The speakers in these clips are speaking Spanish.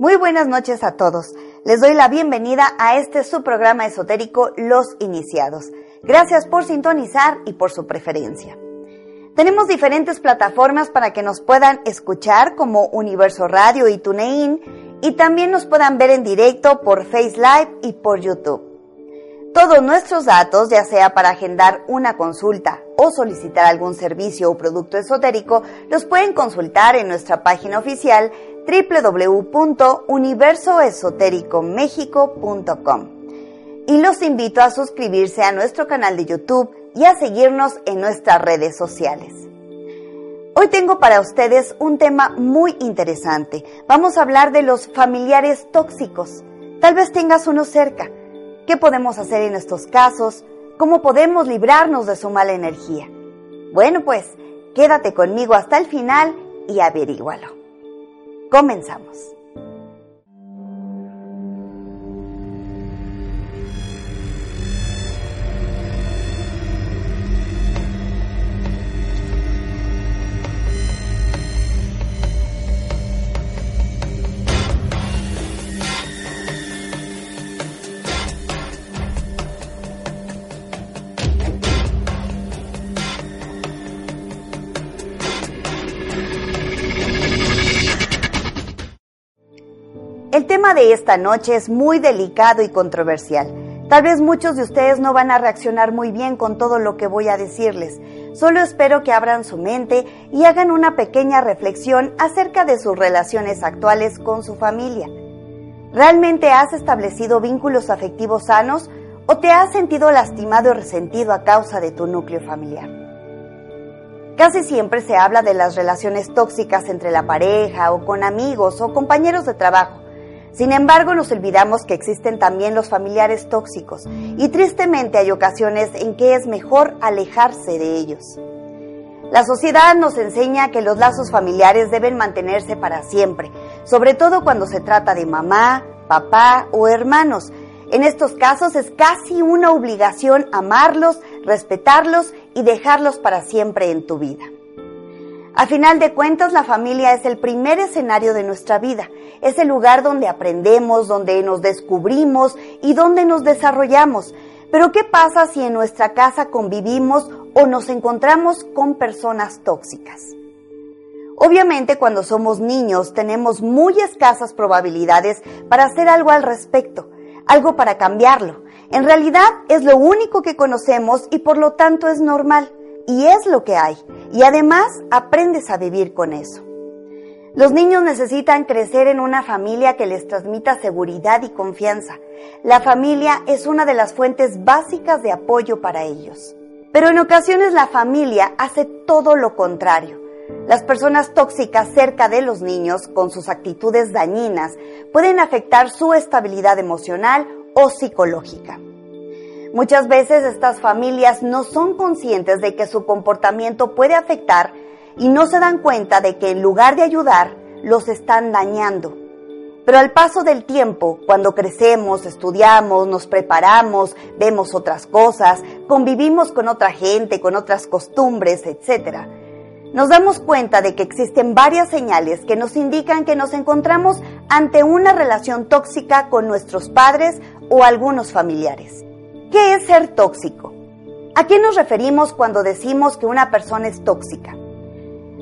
Muy buenas noches a todos. Les doy la bienvenida a este su programa esotérico Los Iniciados. Gracias por sintonizar y por su preferencia. Tenemos diferentes plataformas para que nos puedan escuchar como Universo Radio y TuneIn y también nos puedan ver en directo por Face Live y por YouTube. Todos nuestros datos, ya sea para agendar una consulta o solicitar algún servicio o producto esotérico, los pueden consultar en nuestra página oficial www.universoesotéricomexico.com. Y los invito a suscribirse a nuestro canal de YouTube y a seguirnos en nuestras redes sociales. Hoy tengo para ustedes un tema muy interesante. Vamos a hablar de los familiares tóxicos. Tal vez tengas uno cerca. ¿Qué podemos hacer en estos casos? ¿Cómo podemos librarnos de su mala energía? Bueno, pues quédate conmigo hasta el final y averígualo. Comenzamos. De esta noche es muy delicado y controversial. Tal vez muchos de ustedes no van a reaccionar muy bien con todo lo que voy a decirles. Solo espero que abran su mente y hagan una pequeña reflexión acerca de sus relaciones actuales con su familia. ¿Realmente has establecido vínculos afectivos sanos o te has sentido lastimado y resentido a causa de tu núcleo familiar? Casi siempre se habla de las relaciones tóxicas entre la pareja o con amigos o compañeros de trabajo. Sin embargo, nos olvidamos que existen también los familiares tóxicos y tristemente hay ocasiones en que es mejor alejarse de ellos. La sociedad nos enseña que los lazos familiares deben mantenerse para siempre, sobre todo cuando se trata de mamá, papá o hermanos. En estos casos es casi una obligación amarlos, respetarlos y dejarlos para siempre en tu vida. A final de cuentas, la familia es el primer escenario de nuestra vida. Es el lugar donde aprendemos, donde nos descubrimos y donde nos desarrollamos. Pero ¿qué pasa si en nuestra casa convivimos o nos encontramos con personas tóxicas? Obviamente cuando somos niños tenemos muy escasas probabilidades para hacer algo al respecto, algo para cambiarlo. En realidad es lo único que conocemos y por lo tanto es normal y es lo que hay. Y además aprendes a vivir con eso. Los niños necesitan crecer en una familia que les transmita seguridad y confianza. La familia es una de las fuentes básicas de apoyo para ellos. Pero en ocasiones la familia hace todo lo contrario. Las personas tóxicas cerca de los niños, con sus actitudes dañinas, pueden afectar su estabilidad emocional o psicológica. Muchas veces estas familias no son conscientes de que su comportamiento puede afectar y no se dan cuenta de que en lugar de ayudar, los están dañando. Pero al paso del tiempo, cuando crecemos, estudiamos, nos preparamos, vemos otras cosas, convivimos con otra gente, con otras costumbres, etc., nos damos cuenta de que existen varias señales que nos indican que nos encontramos ante una relación tóxica con nuestros padres o algunos familiares. ¿Qué es ser tóxico? ¿A qué nos referimos cuando decimos que una persona es tóxica?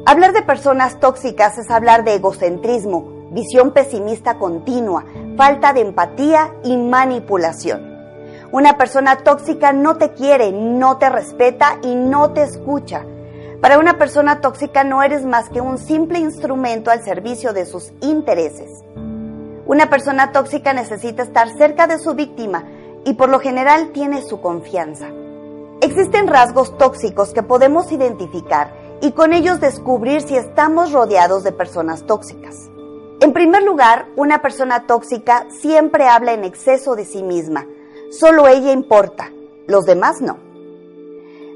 Hablar de personas tóxicas es hablar de egocentrismo, visión pesimista continua, falta de empatía y manipulación. Una persona tóxica no te quiere, no te respeta y no te escucha. Para una persona tóxica no eres más que un simple instrumento al servicio de sus intereses. Una persona tóxica necesita estar cerca de su víctima y por lo general tiene su confianza. Existen rasgos tóxicos que podemos identificar y con ellos descubrir si estamos rodeados de personas tóxicas. En primer lugar, una persona tóxica siempre habla en exceso de sí misma. Solo ella importa, los demás no.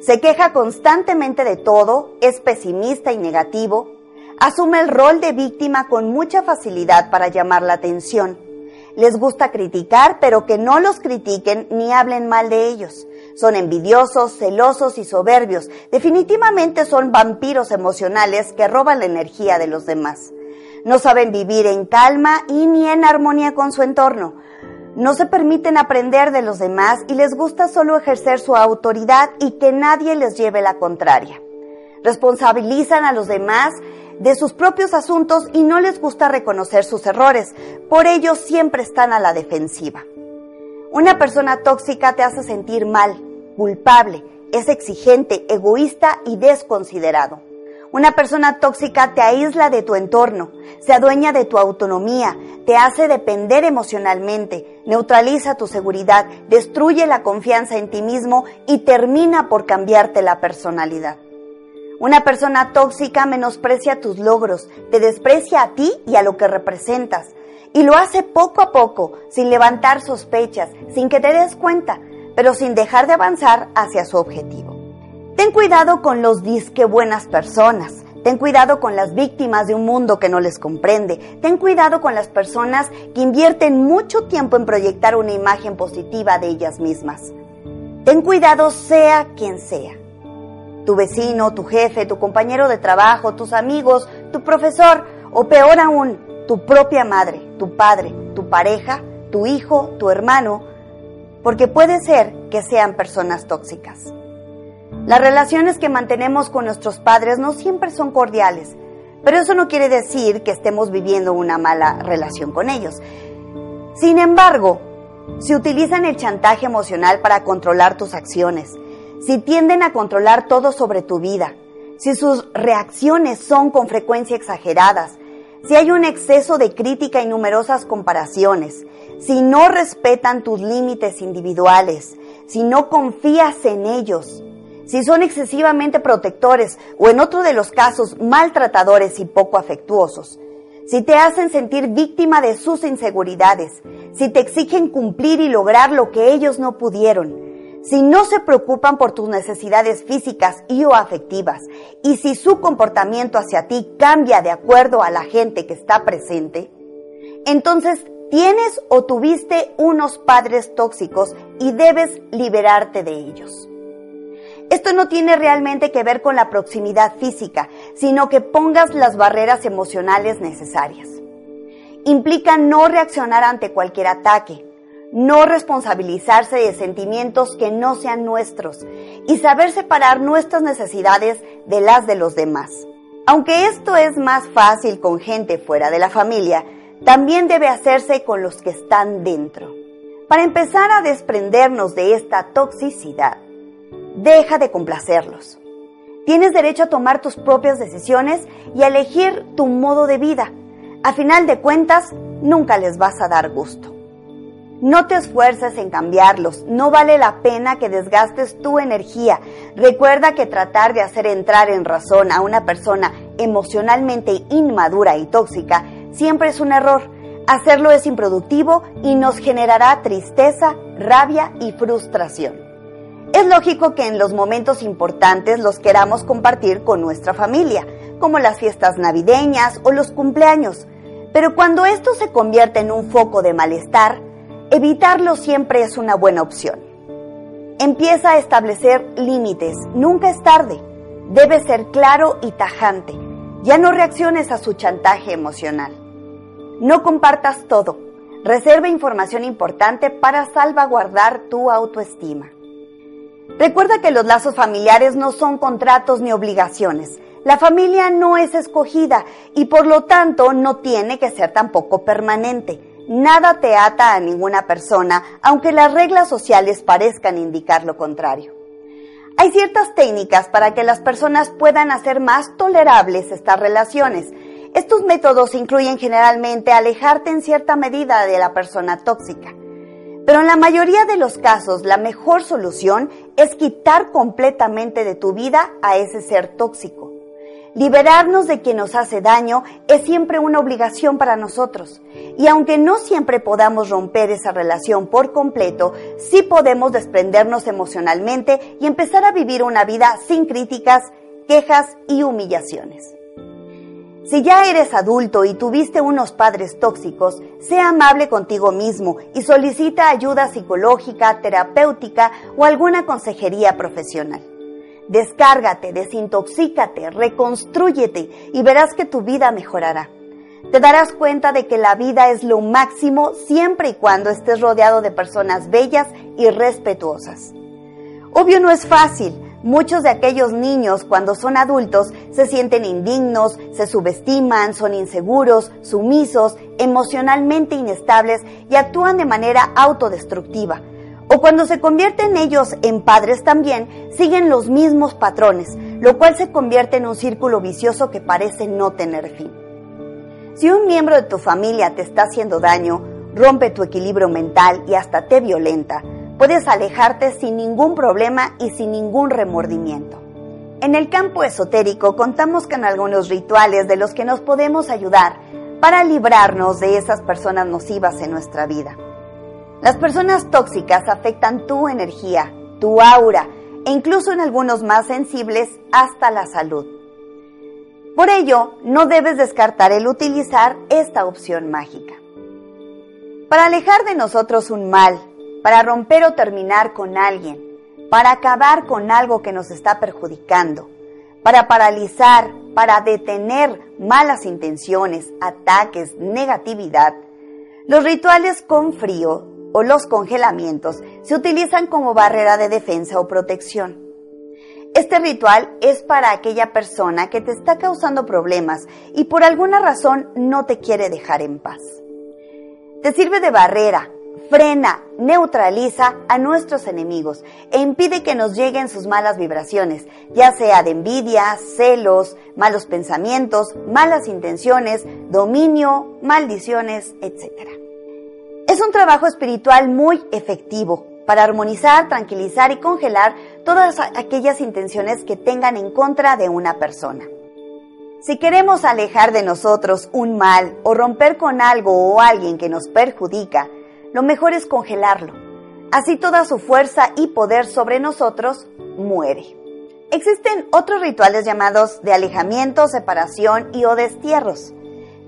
Se queja constantemente de todo, es pesimista y negativo, asume el rol de víctima con mucha facilidad para llamar la atención les gusta criticar, pero que no los critiquen ni hablen mal de ellos. Son envidiosos, celosos y soberbios. Definitivamente son vampiros emocionales que roban la energía de los demás. No saben vivir en calma y ni en armonía con su entorno. No se permiten aprender de los demás y les gusta solo ejercer su autoridad y que nadie les lleve la contraria. Responsabilizan a los demás de sus propios asuntos y no les gusta reconocer sus errores. Por ello siempre están a la defensiva. Una persona tóxica te hace sentir mal, culpable, es exigente, egoísta y desconsiderado. Una persona tóxica te aísla de tu entorno, se adueña de tu autonomía, te hace depender emocionalmente, neutraliza tu seguridad, destruye la confianza en ti mismo y termina por cambiarte la personalidad. Una persona tóxica menosprecia tus logros, te desprecia a ti y a lo que representas, y lo hace poco a poco, sin levantar sospechas, sin que te des cuenta, pero sin dejar de avanzar hacia su objetivo. Ten cuidado con los disque buenas personas. Ten cuidado con las víctimas de un mundo que no les comprende. Ten cuidado con las personas que invierten mucho tiempo en proyectar una imagen positiva de ellas mismas. Ten cuidado sea quien sea. Tu vecino, tu jefe, tu compañero de trabajo, tus amigos, tu profesor o peor aún, tu propia madre, tu padre, tu pareja, tu hijo, tu hermano, porque puede ser que sean personas tóxicas. Las relaciones que mantenemos con nuestros padres no siempre son cordiales, pero eso no quiere decir que estemos viviendo una mala relación con ellos. Sin embargo, si utilizan el chantaje emocional para controlar tus acciones, si tienden a controlar todo sobre tu vida, si sus reacciones son con frecuencia exageradas, si hay un exceso de crítica y numerosas comparaciones, si no respetan tus límites individuales, si no confías en ellos, si son excesivamente protectores o en otro de los casos maltratadores y poco afectuosos, si te hacen sentir víctima de sus inseguridades, si te exigen cumplir y lograr lo que ellos no pudieron, si no se preocupan por tus necesidades físicas y o afectivas, y si su comportamiento hacia ti cambia de acuerdo a la gente que está presente, entonces tienes o tuviste unos padres tóxicos y debes liberarte de ellos. Esto no tiene realmente que ver con la proximidad física, sino que pongas las barreras emocionales necesarias. Implica no reaccionar ante cualquier ataque, no responsabilizarse de sentimientos que no sean nuestros y saber separar nuestras necesidades de las de los demás. Aunque esto es más fácil con gente fuera de la familia, también debe hacerse con los que están dentro. Para empezar a desprendernos de esta toxicidad, Deja de complacerlos. Tienes derecho a tomar tus propias decisiones y a elegir tu modo de vida. A final de cuentas, nunca les vas a dar gusto. No te esfuerces en cambiarlos, no vale la pena que desgastes tu energía. Recuerda que tratar de hacer entrar en razón a una persona emocionalmente inmadura y tóxica siempre es un error. Hacerlo es improductivo y nos generará tristeza, rabia y frustración. Es lógico que en los momentos importantes los queramos compartir con nuestra familia, como las fiestas navideñas o los cumpleaños, pero cuando esto se convierte en un foco de malestar, evitarlo siempre es una buena opción. Empieza a establecer límites, nunca es tarde. Debe ser claro y tajante. Ya no reacciones a su chantaje emocional. No compartas todo. Reserva información importante para salvaguardar tu autoestima. Recuerda que los lazos familiares no son contratos ni obligaciones. La familia no es escogida y por lo tanto no tiene que ser tampoco permanente. Nada te ata a ninguna persona, aunque las reglas sociales parezcan indicar lo contrario. Hay ciertas técnicas para que las personas puedan hacer más tolerables estas relaciones. Estos métodos incluyen generalmente alejarte en cierta medida de la persona tóxica. Pero en la mayoría de los casos, la mejor solución es quitar completamente de tu vida a ese ser tóxico. Liberarnos de quien nos hace daño es siempre una obligación para nosotros. Y aunque no siempre podamos romper esa relación por completo, sí podemos desprendernos emocionalmente y empezar a vivir una vida sin críticas, quejas y humillaciones. Si ya eres adulto y tuviste unos padres tóxicos, sea amable contigo mismo y solicita ayuda psicológica, terapéutica o alguna consejería profesional. Descárgate, desintoxícate, reconstrúyete y verás que tu vida mejorará. Te darás cuenta de que la vida es lo máximo siempre y cuando estés rodeado de personas bellas y respetuosas. Obvio no es fácil. Muchos de aquellos niños cuando son adultos se sienten indignos, se subestiman, son inseguros, sumisos, emocionalmente inestables y actúan de manera autodestructiva. O cuando se convierten ellos en padres también, siguen los mismos patrones, lo cual se convierte en un círculo vicioso que parece no tener fin. Si un miembro de tu familia te está haciendo daño, rompe tu equilibrio mental y hasta te violenta, puedes alejarte sin ningún problema y sin ningún remordimiento. En el campo esotérico contamos con algunos rituales de los que nos podemos ayudar para librarnos de esas personas nocivas en nuestra vida. Las personas tóxicas afectan tu energía, tu aura e incluso en algunos más sensibles hasta la salud. Por ello, no debes descartar el utilizar esta opción mágica. Para alejar de nosotros un mal, para romper o terminar con alguien, para acabar con algo que nos está perjudicando, para paralizar, para detener malas intenciones, ataques, negatividad, los rituales con frío o los congelamientos se utilizan como barrera de defensa o protección. Este ritual es para aquella persona que te está causando problemas y por alguna razón no te quiere dejar en paz. Te sirve de barrera, frena, neutraliza a nuestros enemigos e impide que nos lleguen sus malas vibraciones, ya sea de envidia, celos, malos pensamientos, malas intenciones, dominio, maldiciones, etc. Es un trabajo espiritual muy efectivo para armonizar, tranquilizar y congelar todas aquellas intenciones que tengan en contra de una persona. Si queremos alejar de nosotros un mal o romper con algo o alguien que nos perjudica, lo mejor es congelarlo. Así toda su fuerza y poder sobre nosotros muere. Existen otros rituales llamados de alejamiento, separación y o destierros.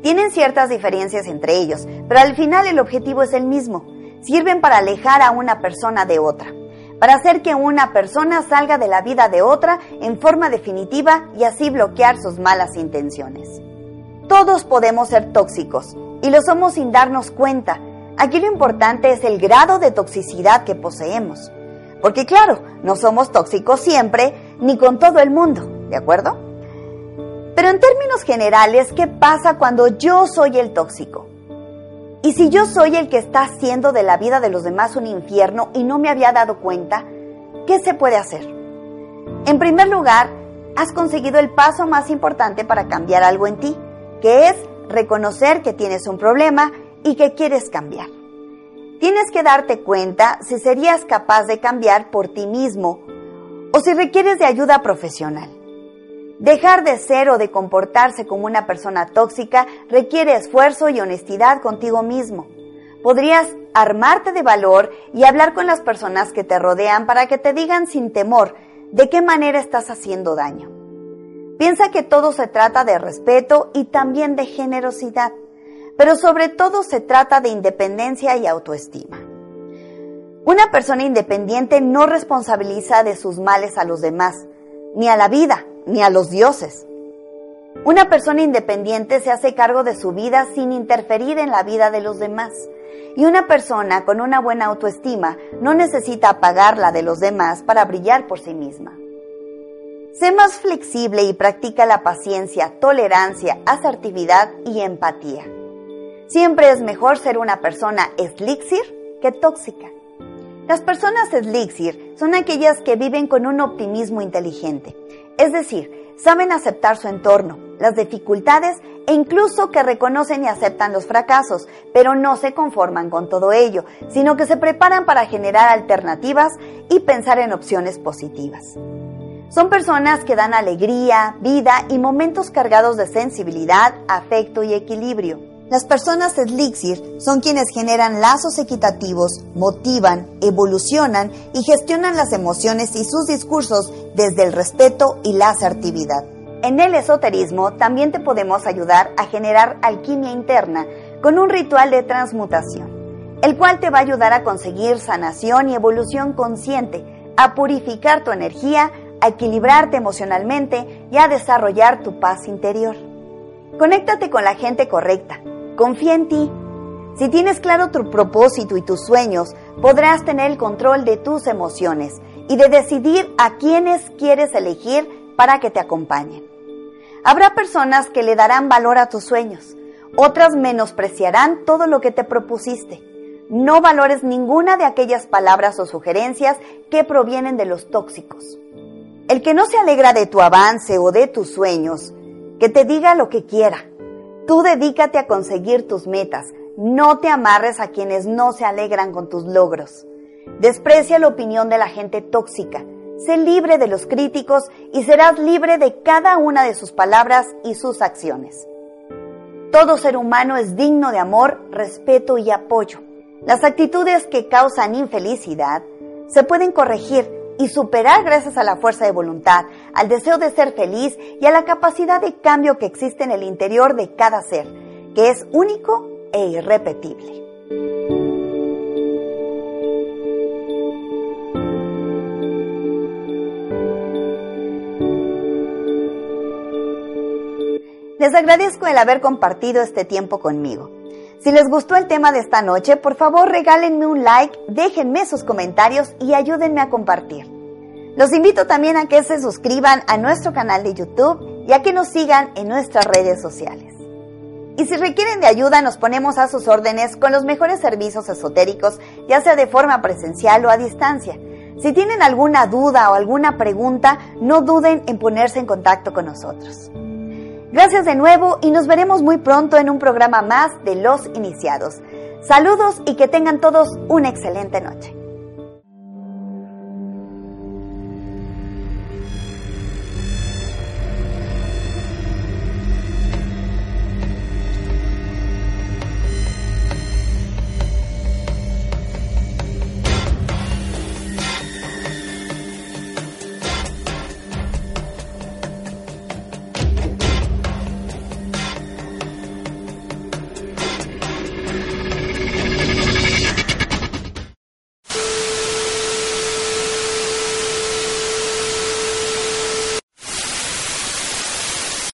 Tienen ciertas diferencias entre ellos, pero al final el objetivo es el mismo, sirven para alejar a una persona de otra, para hacer que una persona salga de la vida de otra en forma definitiva y así bloquear sus malas intenciones. Todos podemos ser tóxicos y lo somos sin darnos cuenta. Aquí lo importante es el grado de toxicidad que poseemos. Porque claro, no somos tóxicos siempre ni con todo el mundo, ¿de acuerdo? Pero en términos generales, ¿qué pasa cuando yo soy el tóxico? Y si yo soy el que está haciendo de la vida de los demás un infierno y no me había dado cuenta, ¿qué se puede hacer? En primer lugar, has conseguido el paso más importante para cambiar algo en ti, que es reconocer que tienes un problema y que quieres cambiar. Tienes que darte cuenta si serías capaz de cambiar por ti mismo o si requieres de ayuda profesional. Dejar de ser o de comportarse como una persona tóxica requiere esfuerzo y honestidad contigo mismo. Podrías armarte de valor y hablar con las personas que te rodean para que te digan sin temor de qué manera estás haciendo daño. Piensa que todo se trata de respeto y también de generosidad, pero sobre todo se trata de independencia y autoestima. Una persona independiente no responsabiliza de sus males a los demás, ni a la vida, ni a los dioses. Una persona independiente se hace cargo de su vida sin interferir en la vida de los demás. Y una persona con una buena autoestima no necesita apagar la de los demás para brillar por sí misma. Sé más flexible y practica la paciencia, tolerancia, asertividad y empatía. Siempre es mejor ser una persona elixir que tóxica. Las personas elixir son aquellas que viven con un optimismo inteligente, es decir, saben aceptar su entorno, las dificultades e incluso que reconocen y aceptan los fracasos, pero no se conforman con todo ello, sino que se preparan para generar alternativas y pensar en opciones positivas. Son personas que dan alegría, vida y momentos cargados de sensibilidad, afecto y equilibrio. Las personas elixir son quienes generan lazos equitativos, motivan, evolucionan y gestionan las emociones y sus discursos desde el respeto y la asertividad. En el esoterismo también te podemos ayudar a generar alquimia interna con un ritual de transmutación, el cual te va a ayudar a conseguir sanación y evolución consciente, a purificar tu energía, a equilibrarte emocionalmente y a desarrollar tu paz interior. Conéctate con la gente correcta. Confía en ti. Si tienes claro tu propósito y tus sueños, podrás tener el control de tus emociones y de decidir a quiénes quieres elegir para que te acompañen. Habrá personas que le darán valor a tus sueños, otras menospreciarán todo lo que te propusiste. No valores ninguna de aquellas palabras o sugerencias que provienen de los tóxicos. El que no se alegra de tu avance o de tus sueños, que te diga lo que quiera. Tú dedícate a conseguir tus metas, no te amarres a quienes no se alegran con tus logros. Desprecia la opinión de la gente tóxica. Sé libre de los críticos y serás libre de cada una de sus palabras y sus acciones. Todo ser humano es digno de amor, respeto y apoyo. Las actitudes que causan infelicidad se pueden corregir y superar gracias a la fuerza de voluntad, al deseo de ser feliz y a la capacidad de cambio que existe en el interior de cada ser, que es único e irrepetible. Les agradezco el haber compartido este tiempo conmigo. Si les gustó el tema de esta noche, por favor regálenme un like, déjenme sus comentarios y ayúdenme a compartir. Los invito también a que se suscriban a nuestro canal de YouTube y a que nos sigan en nuestras redes sociales. Y si requieren de ayuda, nos ponemos a sus órdenes con los mejores servicios esotéricos, ya sea de forma presencial o a distancia. Si tienen alguna duda o alguna pregunta, no duden en ponerse en contacto con nosotros. Gracias de nuevo y nos veremos muy pronto en un programa más de Los Iniciados. Saludos y que tengan todos una excelente noche.